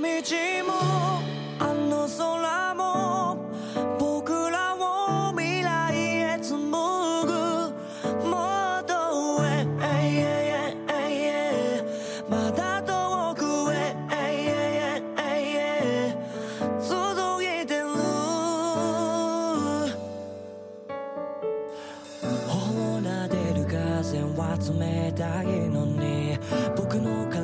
道もあの空も僕らを未来へ紡ぐもっと上まだ遠くへ続いてる。放なでる風は冷たいのに僕の風